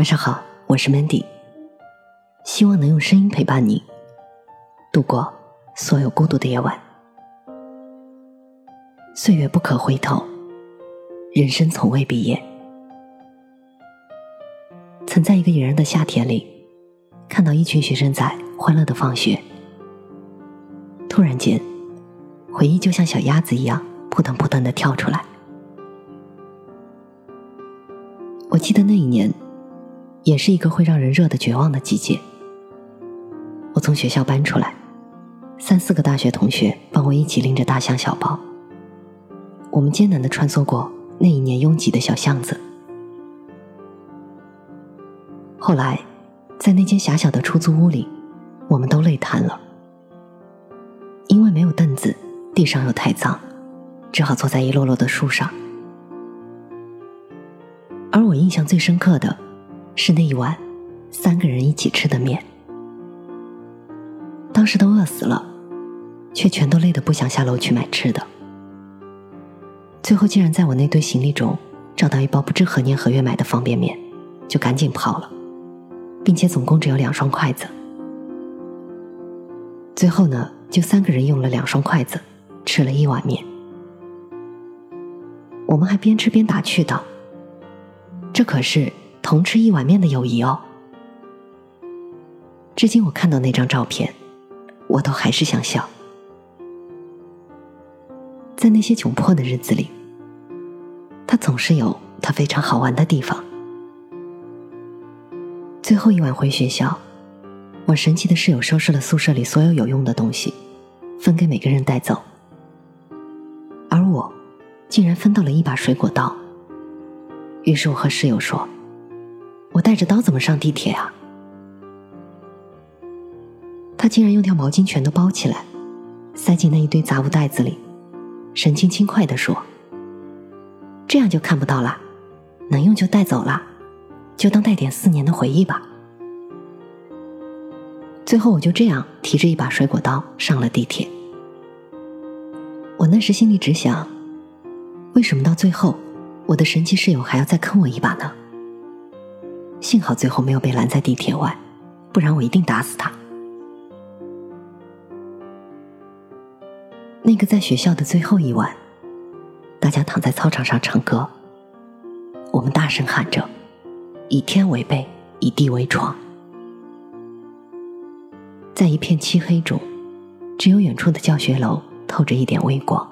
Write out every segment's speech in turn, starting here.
晚上好，我是 Mandy，希望能用声音陪伴你度过所有孤独的夜晚。岁月不可回头，人生从未毕业。曾在一个炎热的夏天里，看到一群学生在欢乐的放学，突然间，回忆就像小鸭子一样扑腾扑腾的跳出来。我记得那一年。也是一个会让人热的绝望的季节。我从学校搬出来，三四个大学同学帮我一起拎着大箱小包。我们艰难的穿梭过那一年拥挤的小巷子。后来，在那间狭小的出租屋里，我们都累瘫了，因为没有凳子，地上又太脏，只好坐在一摞摞的树上。而我印象最深刻的。是那一碗三个人一起吃的面，当时都饿死了，却全都累得不想下楼去买吃的。最后竟然在我那堆行李中找到一包不知何年何月买的方便面，就赶紧泡了，并且总共只有两双筷子。最后呢，就三个人用了两双筷子吃了一碗面。我们还边吃边打趣道：“这可是……”同吃一碗面的友谊哦。至今我看到那张照片，我都还是想笑。在那些窘迫的日子里，他总是有他非常好玩的地方。最后一晚回学校，我神奇的室友收拾了宿舍里所有有用的东西，分给每个人带走，而我竟然分到了一把水果刀。于是我和室友说。我带着刀怎么上地铁啊？他竟然用条毛巾全都包起来，塞进那一堆杂物袋子里，神情轻快的说：“这样就看不到了，能用就带走了，就当带点四年的回忆吧。”最后我就这样提着一把水果刀上了地铁。我那时心里只想：为什么到最后，我的神奇室友还要再坑我一把呢？幸好最后没有被拦在地铁外，不然我一定打死他。那个在学校的最后一晚，大家躺在操场上唱歌，我们大声喊着：“以天为被，以地为床。”在一片漆黑中，只有远处的教学楼透着一点微光，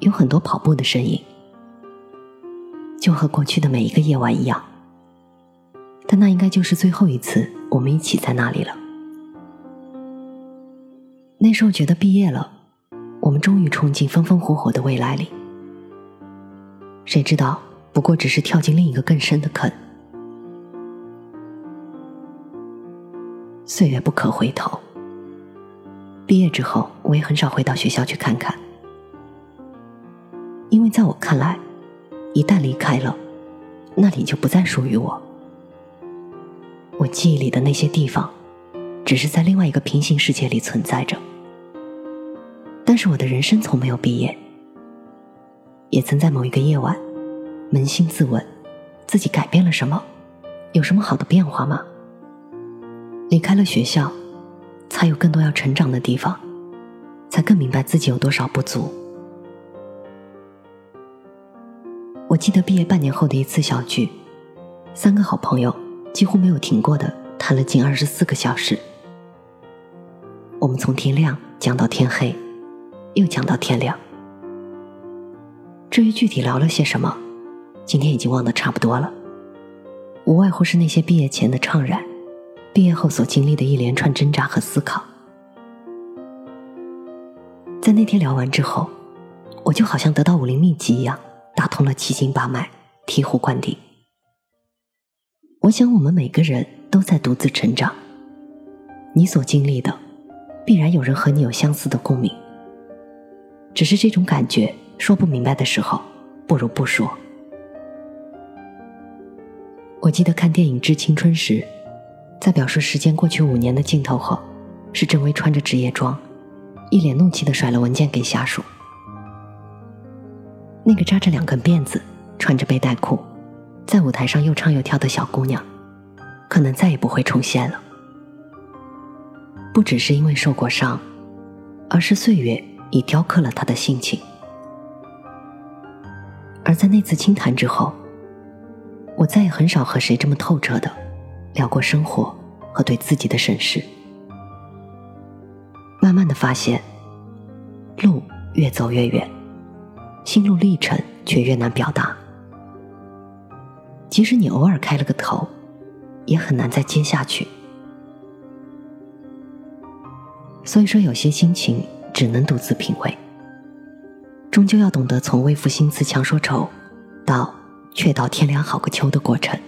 有很多跑步的身影，就和过去的每一个夜晚一样。但那应该就是最后一次我们一起在那里了。那时候觉得毕业了，我们终于冲进风风火火的未来里。谁知道，不过只是跳进另一个更深的坑。岁月不可回头。毕业之后，我也很少回到学校去看看，因为在我看来，一旦离开了，那里就不再属于我。我记忆里的那些地方，只是在另外一个平行世界里存在着。但是我的人生从没有毕业，也曾在某一个夜晚，扪心自问，自己改变了什么？有什么好的变化吗？离开了学校，才有更多要成长的地方，才更明白自己有多少不足。我记得毕业半年后的一次小聚，三个好朋友。几乎没有停过的谈了近二十四个小时，我们从天亮讲到天黑，又讲到天亮。至于具体聊了些什么，今天已经忘得差不多了。无外乎是那些毕业前的怅然，毕业后所经历的一连串挣扎和思考。在那天聊完之后，我就好像得到武林秘籍一样，打通了七经八脉，醍醐灌顶。我想，我们每个人都在独自成长。你所经历的，必然有人和你有相似的共鸣。只是这种感觉说不明白的时候，不如不说。我记得看电影《致青春》时，在表述时间过去五年的镜头后，是郑薇穿着职业装，一脸怒气的甩了文件给下属。那个扎着两根辫子、穿着背带裤。在舞台上又唱又跳的小姑娘，可能再也不会重现了。不只是因为受过伤，而是岁月已雕刻了她的性情。而在那次清谈之后，我再也很少和谁这么透彻的聊过生活和对自己的审视。慢慢的发现，路越走越远，心路历程却越难表达。即使你偶尔开了个头，也很难再接下去。所以说，有些心情只能独自品味。终究要懂得从为赋新词强说愁，到却道天凉好个秋的过程。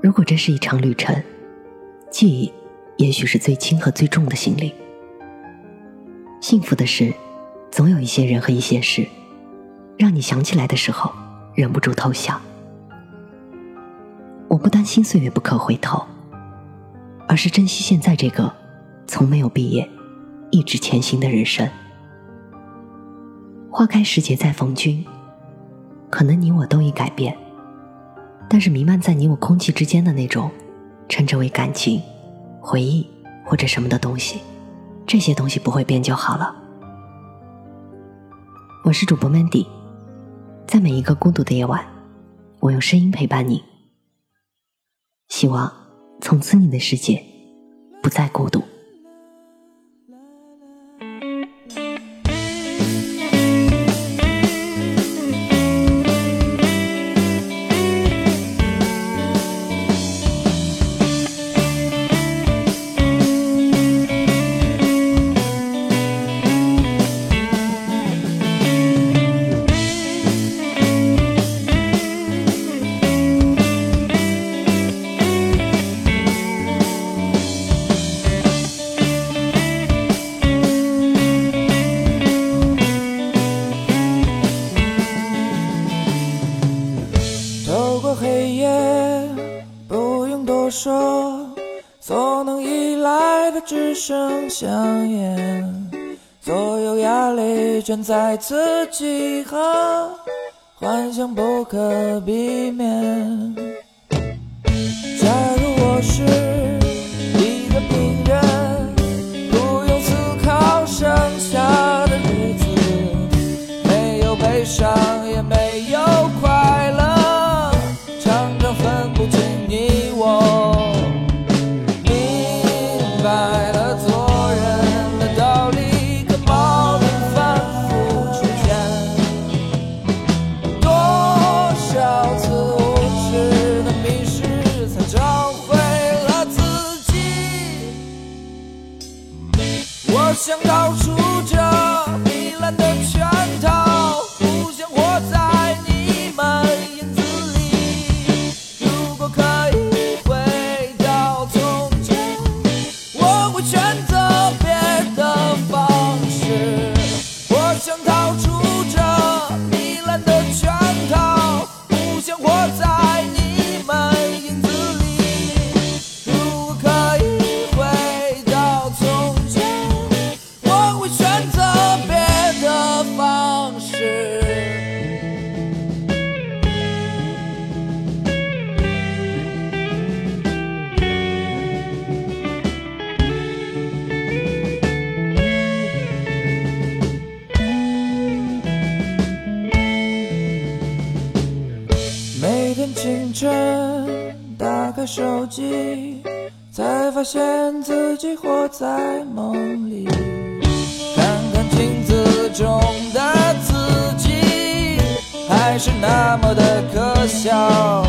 如果这是一场旅程，记忆也许是最轻和最重的行李。幸福的是，总有一些人和一些事。让你想起来的时候，忍不住偷笑。我不担心岁月不可回头，而是珍惜现在这个从没有毕业、一直前行的人生。花开时节再逢君，可能你我都已改变，但是弥漫在你我空气之间的那种，称之为感情、回忆或者什么的东西，这些东西不会变就好了。我是主播 Mandy。在每一个孤独的夜晚，我用声音陪伴你。希望从此你的世界不再孤独。香烟，所有压力全在此集合幻想不可避免。假如我是开手机，才发现自己活在梦里。看看镜子中的自己还是那么的可笑。